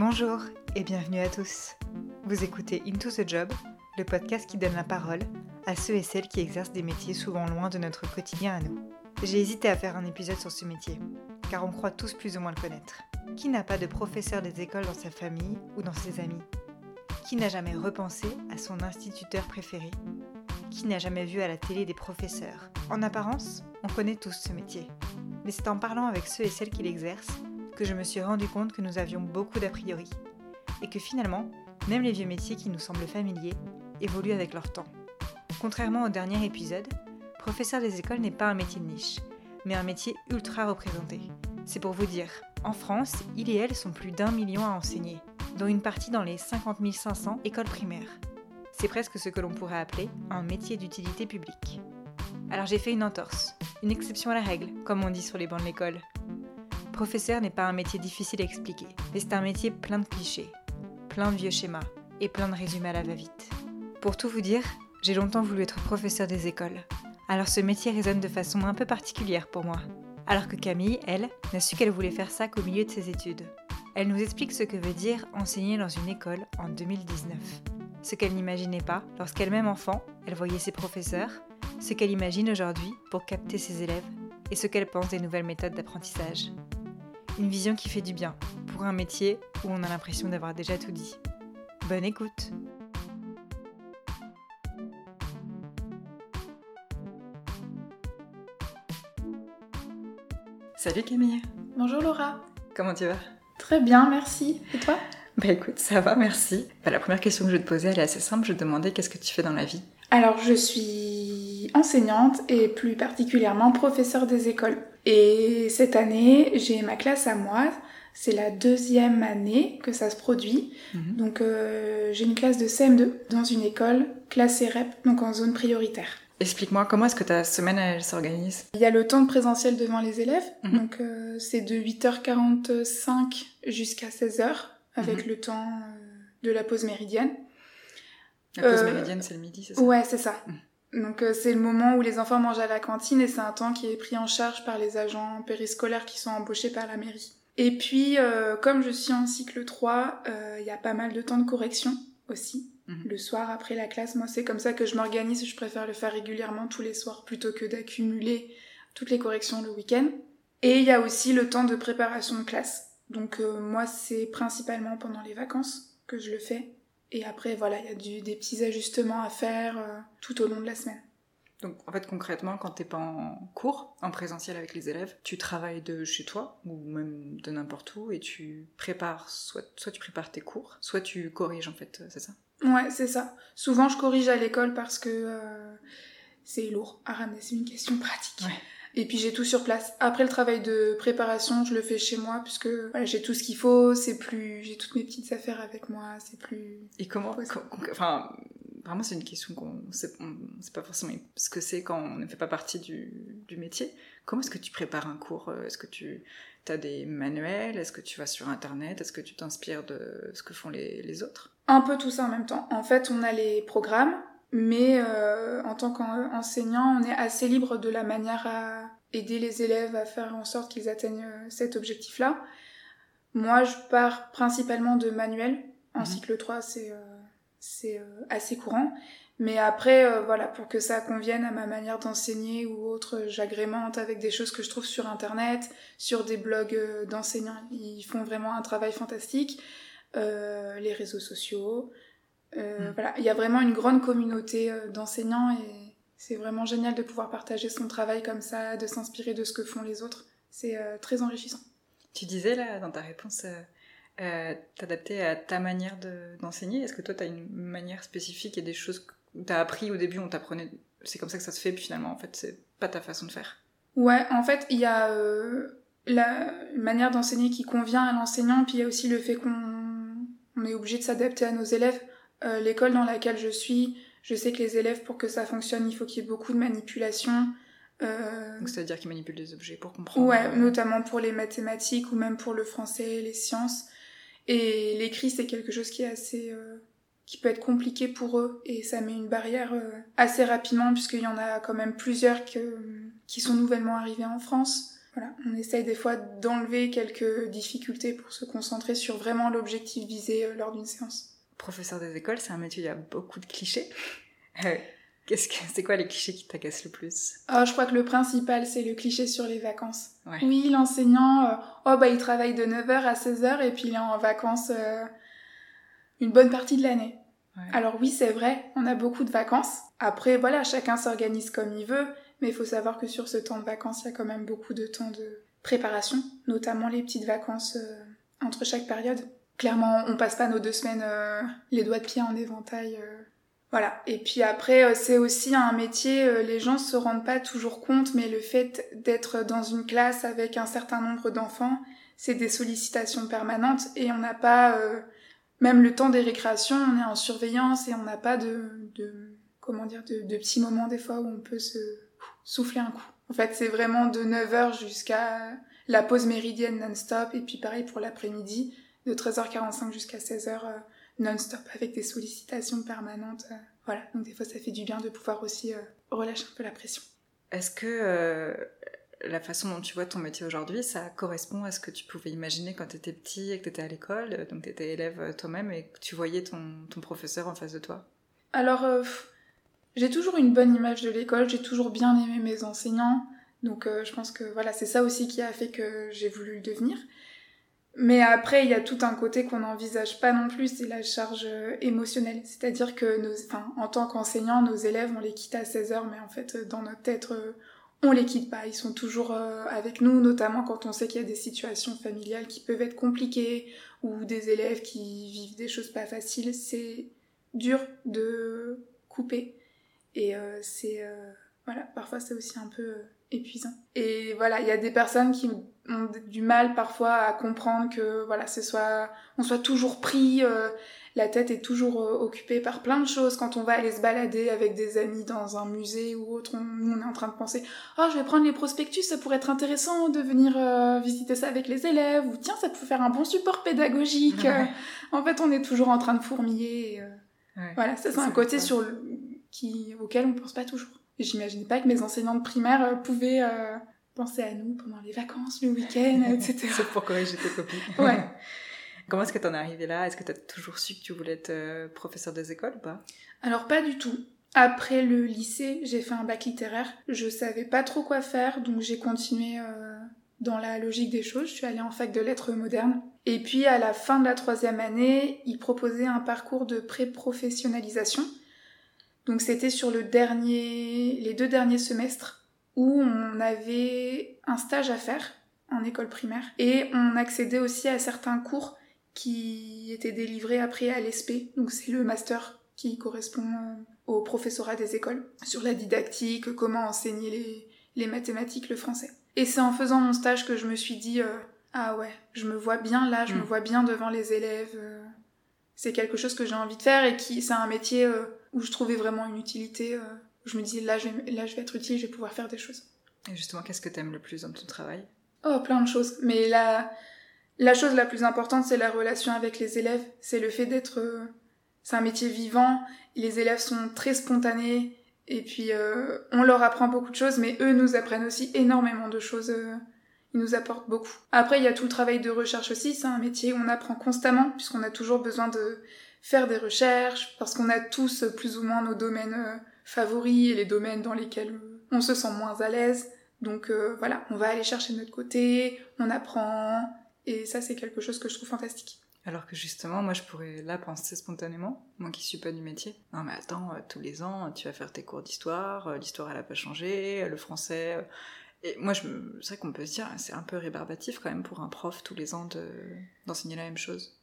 Bonjour et bienvenue à tous. Vous écoutez Into the Job, le podcast qui donne la parole à ceux et celles qui exercent des métiers souvent loin de notre quotidien à nous. J'ai hésité à faire un épisode sur ce métier, car on croit tous plus ou moins le connaître. Qui n'a pas de professeur des écoles dans sa famille ou dans ses amis? Qui n'a jamais repensé à son instituteur préféré? Qui n'a jamais vu à la télé des professeurs? En apparence, on connaît tous ce métier. Mais c'est en parlant avec ceux et celles qui l'exercent je me suis rendu compte que nous avions beaucoup d'a priori. Et que finalement, même les vieux métiers qui nous semblent familiers évoluent avec leur temps. Contrairement au dernier épisode, professeur des écoles n'est pas un métier de niche, mais un métier ultra représenté. C'est pour vous dire, en France, il et elle sont plus d'un million à enseigner, dont une partie dans les 50 500 écoles primaires. C'est presque ce que l'on pourrait appeler un métier d'utilité publique. Alors j'ai fait une entorse, une exception à la règle, comme on dit sur les bancs de l'école. Professeur n'est pas un métier difficile à expliquer, mais c'est un métier plein de clichés, plein de vieux schémas et plein de résumés à la va-vite. Pour tout vous dire, j'ai longtemps voulu être professeur des écoles. Alors ce métier résonne de façon un peu particulière pour moi. Alors que Camille, elle, n'a su qu'elle voulait faire ça qu'au milieu de ses études. Elle nous explique ce que veut dire enseigner dans une école en 2019. Ce qu'elle n'imaginait pas lorsqu'elle-même enfant, elle voyait ses professeurs, ce qu'elle imagine aujourd'hui pour capter ses élèves et ce qu'elle pense des nouvelles méthodes d'apprentissage. Une vision qui fait du bien, pour un métier où on a l'impression d'avoir déjà tout dit. Bonne écoute Salut Camille Bonjour Laura Comment tu vas? Très bien, merci. Et toi? Bah écoute, ça va, merci. Bah, la première question que je vais te poser, elle est assez simple. Je vais te demander qu'est-ce que tu fais dans la vie? Alors, je suis enseignante et plus particulièrement professeure des écoles. Et cette année, j'ai ma classe à moi. C'est la deuxième année que ça se produit. Mhm. Donc, euh, j'ai une classe de CM2 dans une école classée REP, donc en zone prioritaire. Explique-moi, comment est-ce que ta semaine, elle s'organise? Il y a le temps de présentiel devant les élèves, Mhm. donc euh, c'est de 8h45 jusqu'à 16h, avec Mhm. le temps euh, de la pause méridienne. La pause Euh, méridienne, c'est le midi, c'est ça? Ouais, c'est ça. Donc euh, c'est le moment où les enfants mangent à la cantine et c'est un temps qui est pris en charge par les agents périscolaires qui sont embauchés par la mairie. Et puis, euh, comme je suis en cycle 3, euh, il y a pas mal de temps de correction aussi. Mhm. Le soir après la classe, moi c'est comme ça que je m'organise, je préfère le faire régulièrement tous les soirs plutôt que d'accumuler toutes les corrections le week-end. Et il y a aussi le temps de préparation de classe. Donc euh, moi c'est principalement pendant les vacances que je le fais. Et après voilà, il y a du- des petits ajustements à faire euh, tout au long de la semaine. Donc en fait concrètement, quand t'es pas en cours, en présentiel avec les élèves, tu travailles de chez toi ou même de n'importe où et tu prépares, soit, soit tu prépares tes cours, soit tu corriges en fait, c'est ça? Ouais, c'est ça. Souvent je corrige à l'école parce que euh, c'est lourd à ramener, c'est une question pratique. Ouais. Et puis j'ai tout sur place. Après le travail de préparation, je le fais chez moi puisque voilà, j'ai tout ce qu'il faut, c'est plus j'ai toutes mes petites affaires avec moi, c'est plus Et comment, enfin, vraiment c'est une question qu'on sait, on sait pas forcément ce que c'est quand on ne fait pas partie du, du métier. Comment est-ce que tu prépares un cours? Est-ce que tu as des manuels? Est-ce que tu vas sur internet? Est-ce que tu t'inspires de ce que font les, les autres? Un peu tout ça en même temps. En fait, on a les programmes, mais euh, en tant qu'enseignant, on est assez libre de la manière à aider les élèves à faire en sorte qu'ils atteignent euh, cet objectif-là. Moi, je pars principalement de manuels. En Mhm. cycle 3, c'est euh, c'est euh, assez courant. Mais après, euh, voilà, pour que ça convienne à ma manière d'enseigner ou autre, j'agrémente avec des choses que je trouve sur Internet, sur des blogs euh, d'enseignants. Ils font vraiment un travail fantastique. Euh, les réseaux sociaux. Euh, Mm. Voilà, il y a vraiment une grande communauté euh, d'enseignants et c'est vraiment génial de pouvoir partager son travail comme ça, de s'inspirer de ce que font les autres. C'est euh, très enrichissant. Tu disais là dans ta réponse euh, t'adapter à ta manière de- d'enseigner. Est-ce que toi tu as une manière spécifique et des choses que tu as appris au début, on t'apprenait, c'est comme ça que ça se fait, puis finalement en fait c'est pas ta façon de faire? Ouais, en fait, il y a la manière d'enseigner qui convient à l'enseignant, puis il y a aussi le fait qu'on on est obligé de s'adapter à nos élèves. Euh, L'école dans laquelle je suis, je sais que les élèves, pour que ça fonctionne, il faut qu'il y ait beaucoup de manipulation. Euh, Donc c'est-à-dire qu'ils manipulent des objets pour comprendre. Ouais, euh, notamment pour les mathématiques ou même pour le français, les sciences. Et l'écrit, c'est quelque chose qui est assez, euh, qui peut être compliqué pour eux et ça met une barrière euh, assez rapidement puisqu'il y en a quand même plusieurs que, qui sont nouvellement arrivés en France. voilà, on essaye des fois d'enlever quelques difficultés pour se concentrer sur vraiment l'objectif visé lors d'une séance. Professeur des écoles, c'est un métier où il y a beaucoup de clichés. Euh, qu'est-ce que c'est quoi les clichés qui t'agacent le plus? Oh, Je crois que le principal, c'est le cliché sur les vacances. Oui, l'enseignant, euh, oh bah il travaille de 9h à 16h et puis il est en vacances une bonne partie de l'année. Alors oui, c'est vrai, on a beaucoup de vacances. Après, voilà, chacun s'organise comme il veut. Mais il faut savoir que sur ce temps de vacances, il y a quand même beaucoup de temps de préparation, notamment les petites vacances euh, entre chaque période. Clairement, on passe pas nos deux semaines euh, les doigts de pied en éventail. Euh. voilà. Et puis après, c'est aussi un métier, les gens se rendent pas toujours compte, mais le fait d'être dans une classe avec un certain nombre d'enfants, c'est des sollicitations permanentes et on n'a pas, même le temps des récréations, on est en surveillance et on n'a pas de, de, comment dire, de, de petits moments des fois où on peut se souffler un coup. En fait, c'est vraiment de 9h jusqu'à la pause méridienne non-stop, et puis pareil pour l'après-midi, de 13h45 jusqu'à 16h euh, non-stop, avec des sollicitations permanentes. Euh, voilà, donc des fois ça fait du bien de pouvoir aussi euh, relâcher un peu la pression. Est-ce que la façon dont tu vois ton métier aujourd'hui, ça correspond à ce que tu pouvais imaginer quand tu étais petit et que tu étais à l'école, donc tu étais élève toi-même et que tu voyais ton, ton professeur en face de toi? Alors, j'ai toujours une bonne image de l'école, j'ai toujours bien aimé mes enseignants, donc euh, je pense que voilà, c'est ça aussi qui a fait que j'ai voulu le devenir. Mais après, il y a tout un côté qu'on n'envisage pas non plus, c'est la charge euh, émotionnelle. C'est-à-dire que nos, enfin, en tant qu'enseignants, nos élèves, on les quitte à 16h, mais en fait, euh, dans notre tête, on les quitte pas. Ils sont toujours avec nous, notamment quand on sait qu'il y a des situations familiales qui peuvent être compliquées ou des élèves qui vivent des choses pas faciles. C'est dur de couper. Et euh, c'est. Euh, voilà, parfois c'est aussi un peu euh, épuisant. Et voilà, il y a des personnes qui ont du mal parfois à comprendre que voilà, ce soit, on soit toujours pris, la tête est toujours occupée par plein de choses. Quand on va aller se balader avec des amis dans un musée ou autre, on, est en train de penser, oh je vais prendre les prospectus, ça pourrait être intéressant de venir visiter ça avec les élèves, ou tiens ça peut faire un bon support pédagogique. en fait, on est toujours en train de fourmiller. voilà, ça c'est un côté sur le qui, auxquels on pense pas toujours. Et j'imaginais pas que mes enseignantes primaires euh, pouvaient euh, penser à nous pendant les vacances, le week-end, etc. C'est pour corriger tes copines. ouais. Comment est-ce que t'en es arrivée là? Est-ce que t'as toujours su que tu voulais être euh, professeur des écoles ou pas? Alors pas du tout. Après le lycée, j'ai fait un bac littéraire. Je savais pas trop quoi faire, donc j'ai continué dans la logique des choses. Je suis allée en fac de lettres modernes. Et puis à la fin de la troisième année, ils proposaient un parcours de pré-professionnalisation donc c'était sur le dernier, les deux derniers semestres où on avait un stage à faire en école primaire et on accédait aussi à certains cours qui étaient délivrés après à l'ESP, donc c'est le master qui correspond euh, au professorat des écoles sur la didactique, comment enseigner les, mathématiques, le français. Et c'est en faisant mon stage que je me suis dit euh, ah ouais, je me vois bien là, je me mm. vois bien devant les élèves. Euh. c'est quelque chose que j'ai envie de faire et qui c'est un métier où je trouvais vraiment une utilité. Euh, je me disais, là je, vais, là, je vais être utile, je vais pouvoir faire des choses. Et justement, qu'est-ce que tu aimes le plus dans ton travail? Oh, plein de choses. Mais la, la chose la plus importante, c'est la relation avec les élèves. C'est le fait d'être. Euh, c'est un métier vivant. Les élèves sont très spontanés. Et puis, euh, on leur apprend beaucoup de choses, mais eux nous apprennent aussi énormément de choses. ils nous apportent beaucoup. Après, il y a tout le travail de recherche aussi. C'est un métier où on apprend constamment, puisqu'on a toujours besoin de faire des recherches, parce qu'on a tous plus ou moins nos domaines euh, favoris et les domaines dans lesquels on se sent moins à l'aise. Donc euh, voilà, on va aller chercher de notre côté, on apprend, et ça c'est quelque chose que je trouve fantastique. Alors que justement, moi je pourrais là penser spontanément, moi qui suis pas du métier. Non mais attends, euh, tous les ans tu vas faire tes cours d'histoire, l'histoire elle a pas changé, le français. Et moi je c'est vrai qu'on peut se dire, c'est un peu rébarbatif quand même pour un prof tous les ans d'enseigner la même chose.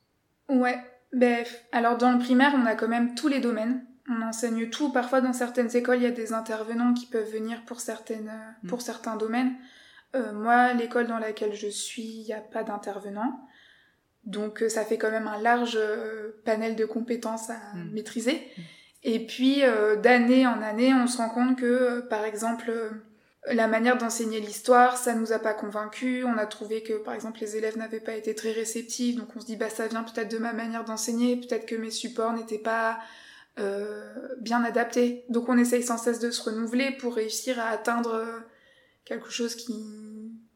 Ouais, Bref, alors dans le primaire, on a quand même tous les domaines. On enseigne tout. Parfois, dans certaines écoles, il y a des intervenants qui peuvent venir pour, certaines, mm. pour certains domaines. Euh, moi, l'école dans laquelle je suis, il n'y a pas d'intervenants. Donc, euh, ça fait quand même un large euh, panel de compétences à mm. maîtriser. Mm. Et puis, d'année en année, on se rend compte que, par exemple, la manière d'enseigner l'histoire, ça nous a pas convaincus. On a trouvé que, par exemple, les élèves n'avaient pas été très réceptifs. Donc on se dit, bah ça vient peut-être de ma manière d'enseigner. Peut-être que mes supports n'étaient pas euh, bien adaptés. Donc on essaye sans cesse de se renouveler pour réussir à atteindre quelque chose qui,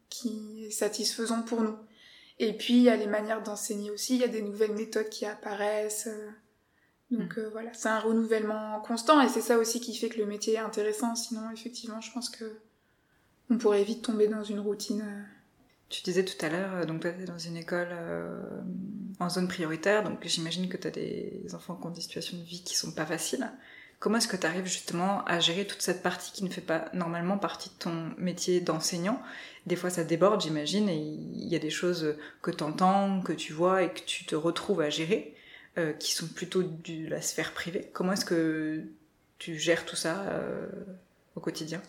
qui satisfaisant pour nous. Et puis il y a les manières d'enseigner aussi, il y a des nouvelles méthodes qui apparaissent. Donc mm. voilà, c'est un renouvellement constant et c'est ça aussi qui fait que le métier est intéressant. Sinon, effectivement, je pense que on pourrait vite tomber dans une routine. Tu disais tout à l'heure, donc toi, tu es dans une école en zone prioritaire, donc j'imagine que tu as des enfants qui ont des situations de vie qui sont pas faciles. Comment est-ce que tu arrives justement à gérer toute cette partie qui ne fait pas normalement partie de ton métier d'enseignant? Des fois ça déborde, j'imagine, et il y a des choses que tu entends, que tu vois et que tu te retrouves à gérer, euh, qui sont plutôt de la sphère privée. Comment est-ce que tu gères tout ça euh, au quotidien?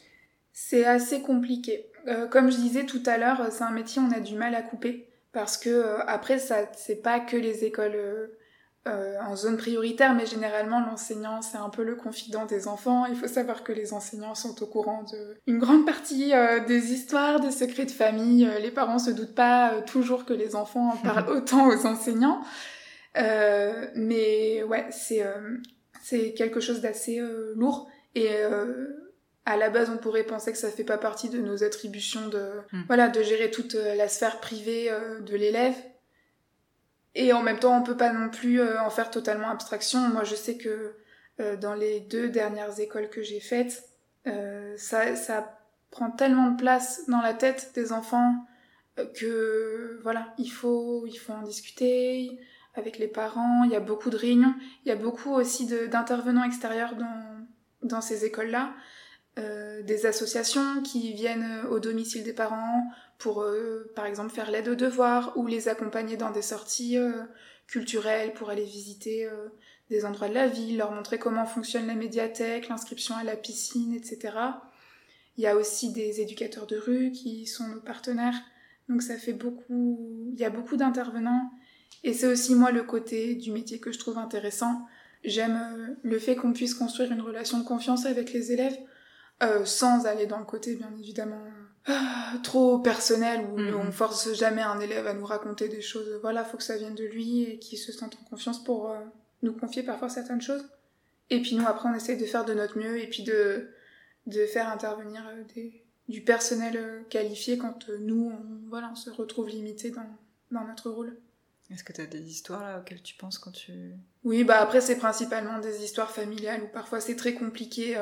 C'est assez compliqué. Euh, comme je disais tout à l'heure, c'est un métier on a du mal à couper parce que après ça c'est pas que les écoles euh, en zone prioritaire, mais généralement l'enseignant c'est un peu le confident des enfants. Il faut savoir que les enseignants sont au courant de une grande partie euh, des histoires, des secrets de famille. Euh, les parents se doutent pas toujours que les enfants en parlent autant aux enseignants. mais ouais, c'est c'est quelque chose d'assez lourd et à la base, on pourrait penser que ça fait pas partie de nos attributions de, hmm. voilà, de gérer toute la sphère privée de l'élève. Et en même temps, on peut pas non plus euh, en faire totalement abstraction. Moi, je sais que euh, dans les deux dernières écoles que j'ai faites, euh, ça, ça prend tellement de place dans la tête des enfants que voilà, il faut, il faut en discuter avec les parents. Il y a beaucoup de réunions. Il y a beaucoup aussi d'intervenants extérieurs dans, dans ces écoles-là. Euh, des associations qui viennent au domicile des parents pour, euh, par exemple, faire l'aide aux devoirs ou les accompagner dans des sorties euh, culturelles pour aller visiter des endroits de la ville, leur montrer comment fonctionne la médiathèque, l'inscription à la piscine, etc. Il y a aussi des éducateurs de rue qui sont nos partenaires. Donc ça fait beaucoup, il y a beaucoup d'intervenants. Et c'est aussi moi le côté du métier que je trouve intéressant. J'aime le fait qu'on puisse construire une relation de confiance avec les élèves euh, sans aller dans le côté bien évidemment euh, trop personnel où mhm. on force jamais un élève à nous raconter des choses. Voilà, faut que ça vienne de lui et qu'il se sente en confiance pour euh, nous confier parfois certaines choses. Et puis nous après on essaye de faire de notre mieux et puis de de faire intervenir des, du personnel qualifié quand nous on, voilà on se retrouve limité dans dans notre rôle. Est-ce que tu as des histoires là auxquelles tu penses quand tu Oui, bah après c'est principalement des histoires familiales où parfois c'est très compliqué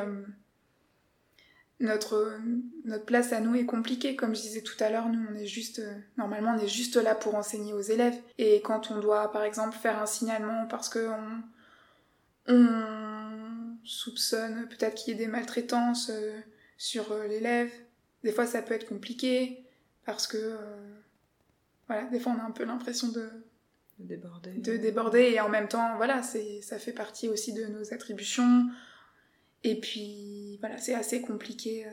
notre, notre place à nous est compliquée. Comme je disais tout à l'heure, nous, on est juste, normalement, on est juste là pour enseigner aux élèves. Et quand on doit, par exemple, faire un signalement parce que on, on soupçonne peut-être qu'il y ait des maltraitances euh, sur euh, l'élève, des fois ça peut être compliqué parce que, euh, voilà, des fois on a un peu l'impression de, de déborder. De déborder et en même temps, voilà, c'est, ça fait partie aussi de nos attributions. Et puis voilà, c'est assez compliqué. Euh,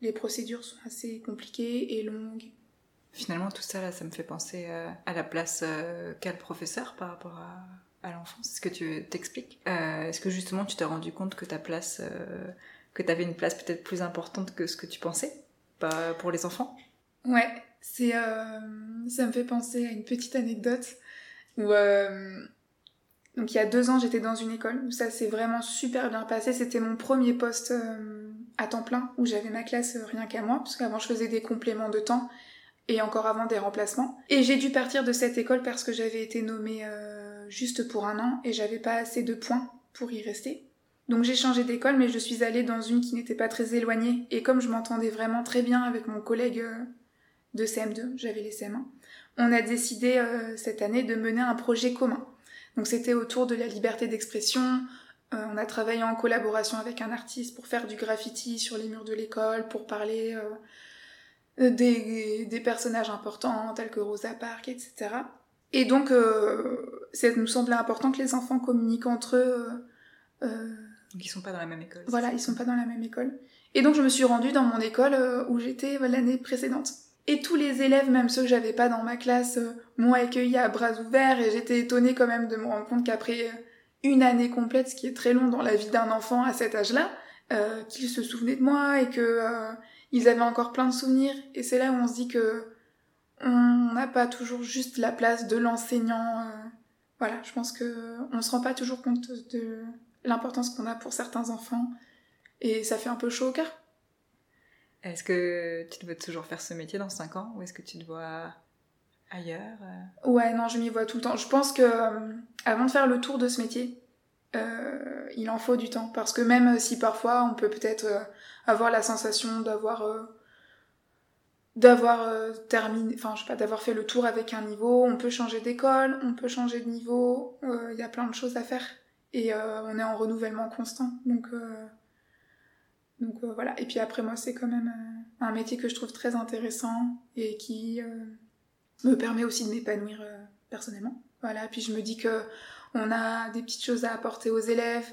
les procédures sont assez compliquées et longues. Finalement, tout ça, là, ça me fait penser euh, à la place euh, qu'a le professeur par rapport à, à l'enfance. Est-ce que tu t'expliques Est-ce que justement tu t'es rendu compte que ta place, que tu avais une place peut-être plus importante que ce que tu pensais pas pour les enfants? Ouais, c'est, ça me fait penser à une petite anecdote où donc il y a deux ans, j'étais dans une école où ça s'est vraiment super bien passé. C'était mon premier poste euh, à temps plein où j'avais ma classe euh, rien qu'à moi, parce qu'avant je faisais des compléments de temps et encore avant des remplacements. Et j'ai dû partir de cette école parce que j'avais été nommée euh, juste pour un an et j'avais pas assez de points pour y rester. Donc j'ai changé d'école, mais je suis allée dans une qui n'était pas très éloignée. Et comme je m'entendais vraiment très bien avec mon collègue de CM2, j'avais les CM1, on a décidé cette année de mener un projet commun. Donc c'était autour de la liberté d'expression. Euh, on a travaillé en collaboration avec un artiste pour faire du graffiti sur les murs de l'école, pour parler euh, des, des, personnages importants tels que Rosa Parks, etc. Et donc, euh, ça nous semblait important que les enfants communiquent entre eux. donc ils sont pas dans la même école. Voilà, ils sont pas dans la même école. Et donc je me suis rendue dans mon école où j'étais l'année précédente. Et tous les élèves, même ceux que j'avais pas dans ma classe, euh, m'ont accueilli à bras ouverts et j'étais étonnée quand même de me rendre compte qu'après euh, une année complète, ce qui est très long dans la vie d'un enfant à cet âge-là, euh, qu'ils se souvenaient de moi et que ils avaient encore plein de souvenirs. Et c'est là où on se dit que on n'a pas toujours juste la place de l'enseignant. voilà, je pense que on se rend pas toujours compte de l'importance qu'on a pour certains enfants et ça fait un peu chaud au cœur. Est-ce que tu te toujours faire ce métier dans 5 ans ou est-ce que tu te vois ailleurs Ouais, non, je m'y vois tout le temps. Je pense que avant de faire le tour de ce métier, il en faut du temps. Parce que même si parfois on peut peut-être avoir la sensation d'avoir d'avoir euh, terminé, enfin je sais pas, d'avoir fait le tour avec un niveau, on peut changer d'école, on peut changer de niveau, il euh, y a plein de choses à faire et euh, on est en renouvellement constant, donc voilà. Et puis après moi c'est quand même un métier que je trouve très intéressant et qui me permet aussi de m'épanouir personnellement. Voilà, puis je me dis que on a des petites choses à apporter aux élèves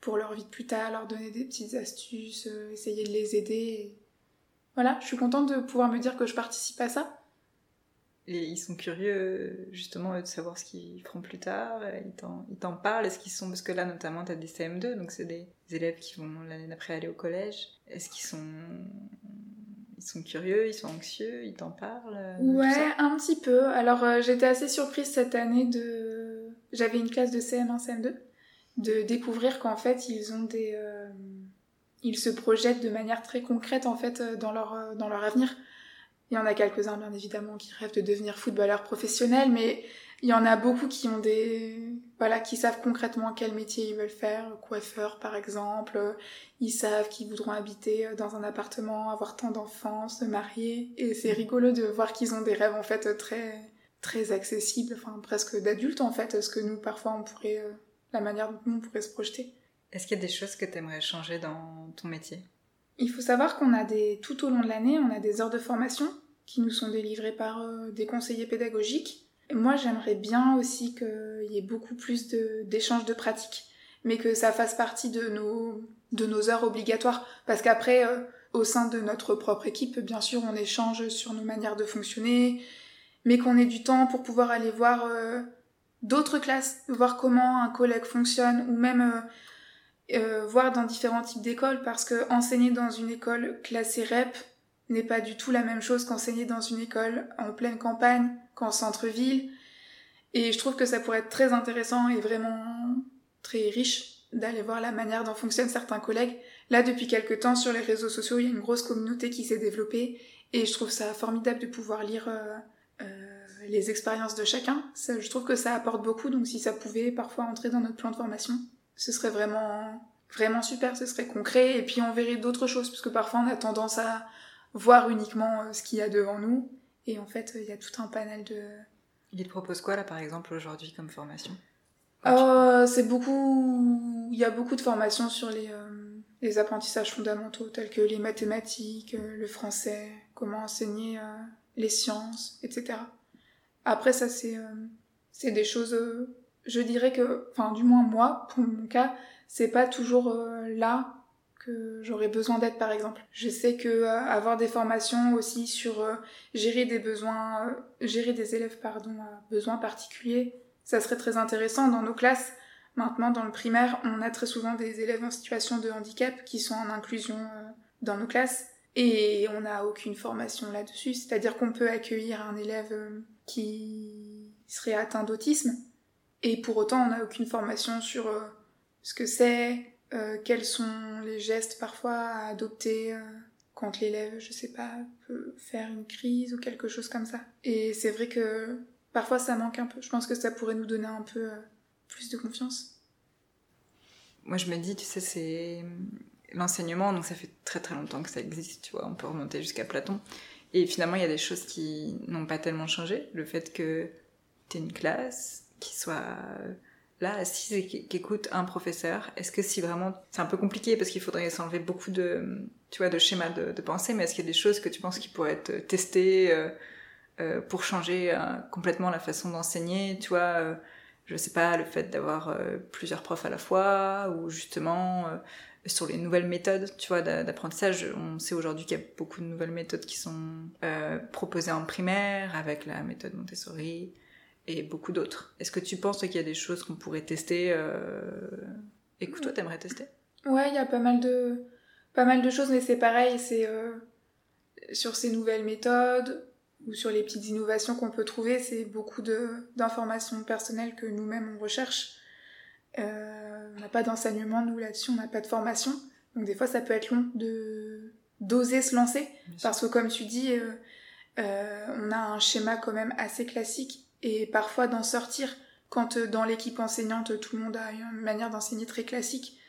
pour leur vie de plus tard, leur donner des petites astuces, essayer de les aider. Voilà, je suis contente de pouvoir me dire que je participe à ça. Et ils sont curieux justement de savoir ce qu'ils feront plus tard. Ils t'en parlent. Est-ce qu'ils sont parce que là notamment tu as des CM2, donc c'est des élèves qui vont l'année d'après aller au collège. Est-ce qu'ils sont ils sont curieux, ils sont anxieux, ils t'en parlent euh, Ouais, un petit peu. Alors euh, j'étais assez surprise cette année de j'avais une classe de CM1 CM2 de découvrir qu'en fait ils ont des euh, ils se projettent de manière très concrète en fait dans leur, dans leur avenir. Il y en a quelques-uns bien évidemment qui rêvent de devenir footballeur professionnel, mais il y en a beaucoup qui ont des voilà qui savent concrètement quel métier ils veulent faire, coiffeur par exemple. Ils savent qu'ils voudront habiter euh, dans un appartement, avoir tant d'enfants, se marier, et c'est rigolo de voir qu'ils ont des rêves en fait très très accessibles, enfin presque d'adultes en fait, ce que nous parfois on pourrait la manière dont nous on pourrait se projeter. Est-ce qu'il y a des choses que tu aimerais changer dans ton métier? Il faut savoir qu'on a des, tout au long de l'année, on a des heures de formation qui nous sont délivrées par euh, des conseillers pédagogiques. moi, j'aimerais bien aussi qu'il y ait beaucoup plus d'échanges de, pratiques, mais que ça fasse partie de nos, heures obligatoires. Parce qu'après, euh, au sein de notre propre équipe, bien sûr, on échange sur nos manières de fonctionner, mais qu'on ait du temps pour pouvoir aller voir euh, d'autres classes, voir comment un collègue fonctionne, ou même voir dans différents types d'écoles parce que enseigner dans une école classée REP n'est pas du tout la même chose qu'enseigner dans une école en pleine campagne, qu'en centre-ville. Et je trouve que ça pourrait être très intéressant et vraiment très riche d'aller voir la manière dont fonctionnent certains collègues. Là, depuis quelques temps, sur les réseaux sociaux, il y a une grosse communauté qui s'est développée et je trouve ça formidable de pouvoir lire euh, euh, les expériences de chacun. je trouve que ça apporte beaucoup, donc si ça pouvait parfois entrer dans notre plan de formation, ce serait vraiment vraiment super, ce serait concret, et puis on verrait d'autres choses, parce que parfois on a tendance à voir uniquement euh, ce qu'il y a devant nous, et en fait il y a tout un panel de... Il te propose quoi là par exemple aujourd'hui comme formation? Oh, C'est beaucoup... Il y a beaucoup de formations sur les, euh, les apprentissages fondamentaux, tels que les mathématiques, euh, le français, comment enseigner les sciences, etc. Après ça c'est c'est des choses je dirais que, enfin du moins moi, pour mon cas, c'est pas toujours euh, là j'aurais besoin d'être par exemple. Je sais que euh, avoir des formations aussi sur euh, gérer des besoins, gérer des élèves pardon à besoins particuliers, ça serait très intéressant dans nos classes. Maintenant dans le primaire, on a très souvent des élèves en situation de handicap qui sont en inclusion dans nos classes et on n'a aucune formation là-dessus. C'est-à-dire qu'on peut accueillir un élève qui serait atteint d'autisme et pour autant, on n'a aucune formation sur euh, ce que c'est, euh, quels sont les gestes parfois à adopter euh, quand l'élève, je sais pas, peut faire une crise ou quelque chose comme ça. Et c'est vrai que parfois ça manque un peu. Je pense que ça pourrait nous donner un peu plus de confiance. Moi, je me dis, tu sais, c'est l'enseignement, donc ça fait très très longtemps que ça existe, tu vois, on peut remonter jusqu'à Platon. Et finalement, il y a des choses qui n'ont pas tellement changé. Le fait que tu es une classe, qui soit euh, là assise et qui, écoute un professeur Est-ce que si vraiment c'est un peu compliqué parce qu'il faudrait s'enlever beaucoup de tu vois de schémas de, pensée, mais est-ce qu'il y a des choses que tu penses qui pourraient être testées euh, euh, pour changer complètement la façon d'enseigner Tu vois, je sais pas, le fait d'avoir plusieurs profs à la fois ou justement sur les nouvelles méthodes, tu vois, d'apprentissage. On sait aujourd'hui qu'il y a beaucoup de nouvelles méthodes qui sont proposées en primaire avec la méthode Montessori, et beaucoup d'autres. Est-ce que tu penses qu'il y a des choses qu'on pourrait tester euh... et que toi t'aimerais tester? Ouais, il y a pas mal de pas mal de choses, mais c'est pareil, c'est euh, sur ces nouvelles méthodes ou sur les petites innovations qu'on peut trouver, c'est beaucoup de d'informations personnelles que nous-mêmes on recherche. Euh, on n'a pas d'enseignement nous là-dessus, on n'a pas de formation, donc des fois ça peut être long de d'oser se lancer. Parce que comme tu dis, on a un schéma quand même assez classique et parfois d'en sortir quand dans l'équipe enseignante tout le monde a une manière d'enseigner très classique,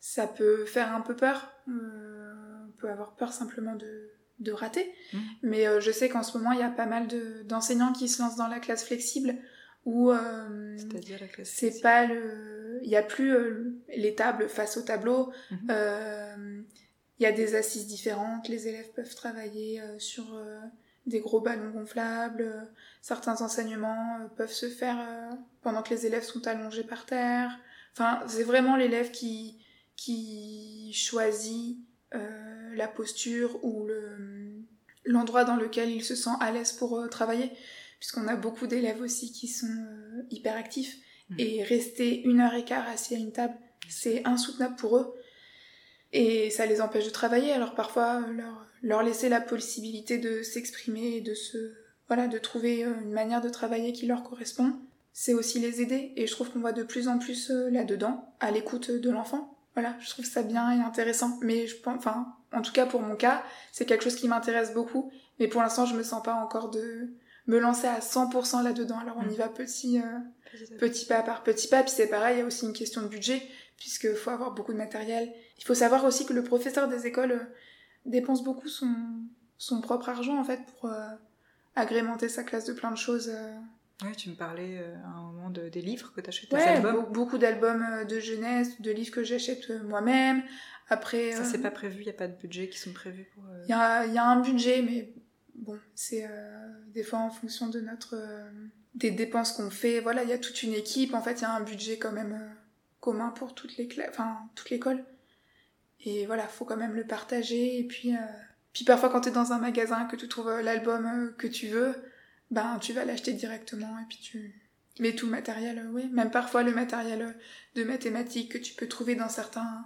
ça peut faire un peu peur. on peut avoir peur simplement de, de rater. Mmh. Mais euh, je sais qu'en ce moment, il y a pas mal d'enseignants qui se lancent dans la classe flexible où euh, c'est pas le il y a plus euh, les tables face au tableau mmh. il y a des assises différentes les élèves peuvent travailler sur des gros ballons gonflables certains enseignements peuvent se faire pendant que les élèves sont allongés par terre enfin c'est vraiment l'élève qui qui choisit euh, la posture ou l'endroit dans lequel il se sent à l'aise pour euh, travailler, puisqu'on a beaucoup d'élèves aussi qui sont euh, hyper actifs mmh. et rester une heure et quart assis à une table, c'est insoutenable pour eux et ça les empêche de travailler. Alors parfois leur, leur laisser la possibilité de s'exprimer et de se voilà de trouver une manière de travailler qui leur correspond, c'est aussi les aider et je trouve qu'on voit de plus en plus là-dedans à l'écoute de l'enfant voilà, je trouve ça bien et intéressant. Mais je pense, enfin, en tout cas pour mon cas, c'est quelque chose qui m'intéresse beaucoup. Mais pour l'instant, je me sens pas encore de me lancer à 100% là-dedans. Alors on y mm. va petit, euh, petit pas par petit pas. Puis c'est pareil, il y a aussi une question de budget, puisque faut avoir beaucoup de matériel. Il faut savoir aussi que le professeur des écoles euh, dépense beaucoup son, son propre argent en fait pour euh, agrémenter sa classe de plein de choses. Oui, tu me parlais euh, à un moment de, des livres que tu achètes, ouais, beaucoup d'albums euh, de jeunesse, de livres que j'achète euh, moi-même. Après, ça c'est pas prévu, il y a pas de budget qui sont prévus pour. Il y, a, y, a, un budget, mais bon, c'est des fois en fonction de notre des dépenses qu'on fait. Voilà, il y a toute une équipe. En fait, il y a un budget quand même commun pour toutes les enfin toute l'école. Et voilà, faut quand même le partager. Et puis, puis parfois quand tu es dans un magasin que tu trouves l'album que tu veux ben tu vas l'acheter directement et puis tu mets tout le matériel, euh, oui, même parfois le matériel euh, de mathématiques que tu peux trouver dans certains,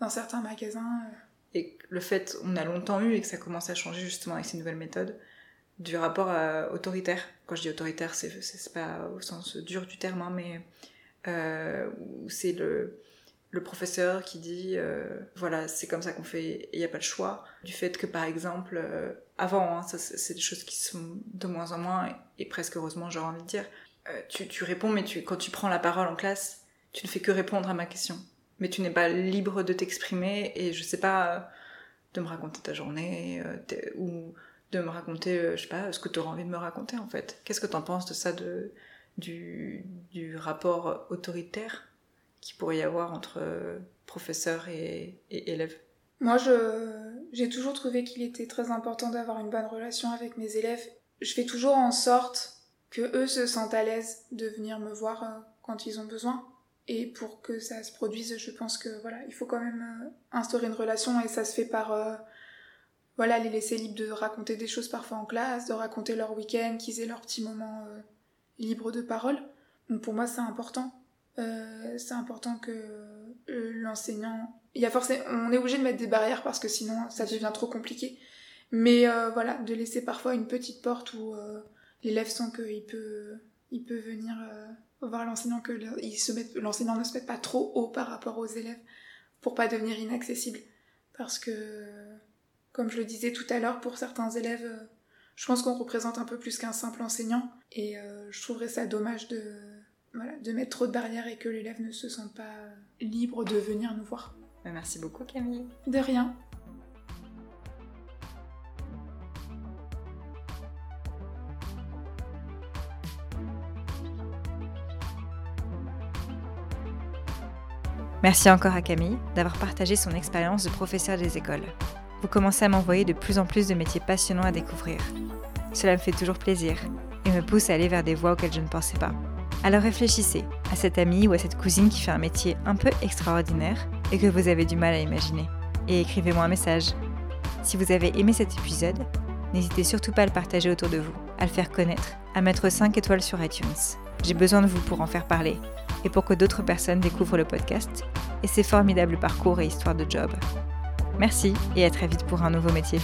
dans certains magasins. Euh. Et le fait, on a longtemps eu et que ça commence à changer justement avec ces nouvelles méthodes, du rapport autoritaire. Quand je dis autoritaire, c'est pas au sens dur du terme, hein, mais c'est le, le professeur qui dit voilà c'est comme ça qu'on fait il n'y a pas le choix du fait que par exemple avant, hein, ça, c'est des choses qui sont de moins en moins, et, presque heureusement, j'aurais envie de dire. Euh, tu, réponds, mais tu, quand tu prends la parole en classe, tu ne fais que répondre à ma question. Mais tu n'es pas libre de t'exprimer, et je sais pas, euh, de me raconter ta journée, euh, ou de me raconter, je sais pas, ce que tu auras envie de me raconter, en fait. Qu'est-ce que tu en penses de ça, de, du, du rapport autoritaire? Qui pourrait y avoir entre professeur et, et élève moi, j'ai toujours trouvé qu'il était très important d'avoir une bonne relation avec mes élèves. Je fais toujours en sorte que eux se sentent à l'aise de venir me voir euh, quand ils ont besoin. Et pour que ça se produise, je pense que voilà, il faut quand même euh, instaurer une relation et ça se fait par euh, voilà, les laisser libres de raconter des choses parfois en classe, de raconter leur week-end, qu'ils aient leur petit moment libre de parole. Donc pour moi, c'est important. C'est important que l'enseignant il y a forcément, on est obligé de mettre des barrières parce que sinon ça devient trop compliqué. Mais euh, voilà, de laisser parfois une petite porte où euh, l'élève sent qu'il peut, il peut venir euh, voir l'enseignant, que l'enseignant ne se mette pas trop haut par rapport aux élèves pour pas devenir inaccessible. Parce que, comme je le disais tout à l'heure, pour certains élèves, je pense qu'on représente un peu plus qu'un simple enseignant et je trouverais ça dommage de, voilà, de mettre trop de barrières et que l'élève ne se sente pas libre de venir nous voir. Bah, merci beaucoup Camille. De rien. Merci encore à Camille d'avoir partagé son expérience de professeur des écoles. Vous commencez à m'envoyer de plus en plus de métiers passionnants à découvrir. Cela me fait toujours plaisir et me pousse à aller vers des voies auxquelles je ne pensais pas. Alors réfléchissez à cette amie ou à cette cousine qui fait un métier un peu extraordinaire et que vous avez du mal à imaginer. Et écrivez-moi un message. Si vous avez aimé cet épisode, n'hésitez surtout pas à le partager autour de vous, à le faire connaître, à mettre 5 étoiles sur iTunes. J'ai besoin de vous pour en faire parler et pour que d'autres personnes découvrent le podcast et ses formidables parcours et histoires de job. Merci et à très vite pour un nouveau métier.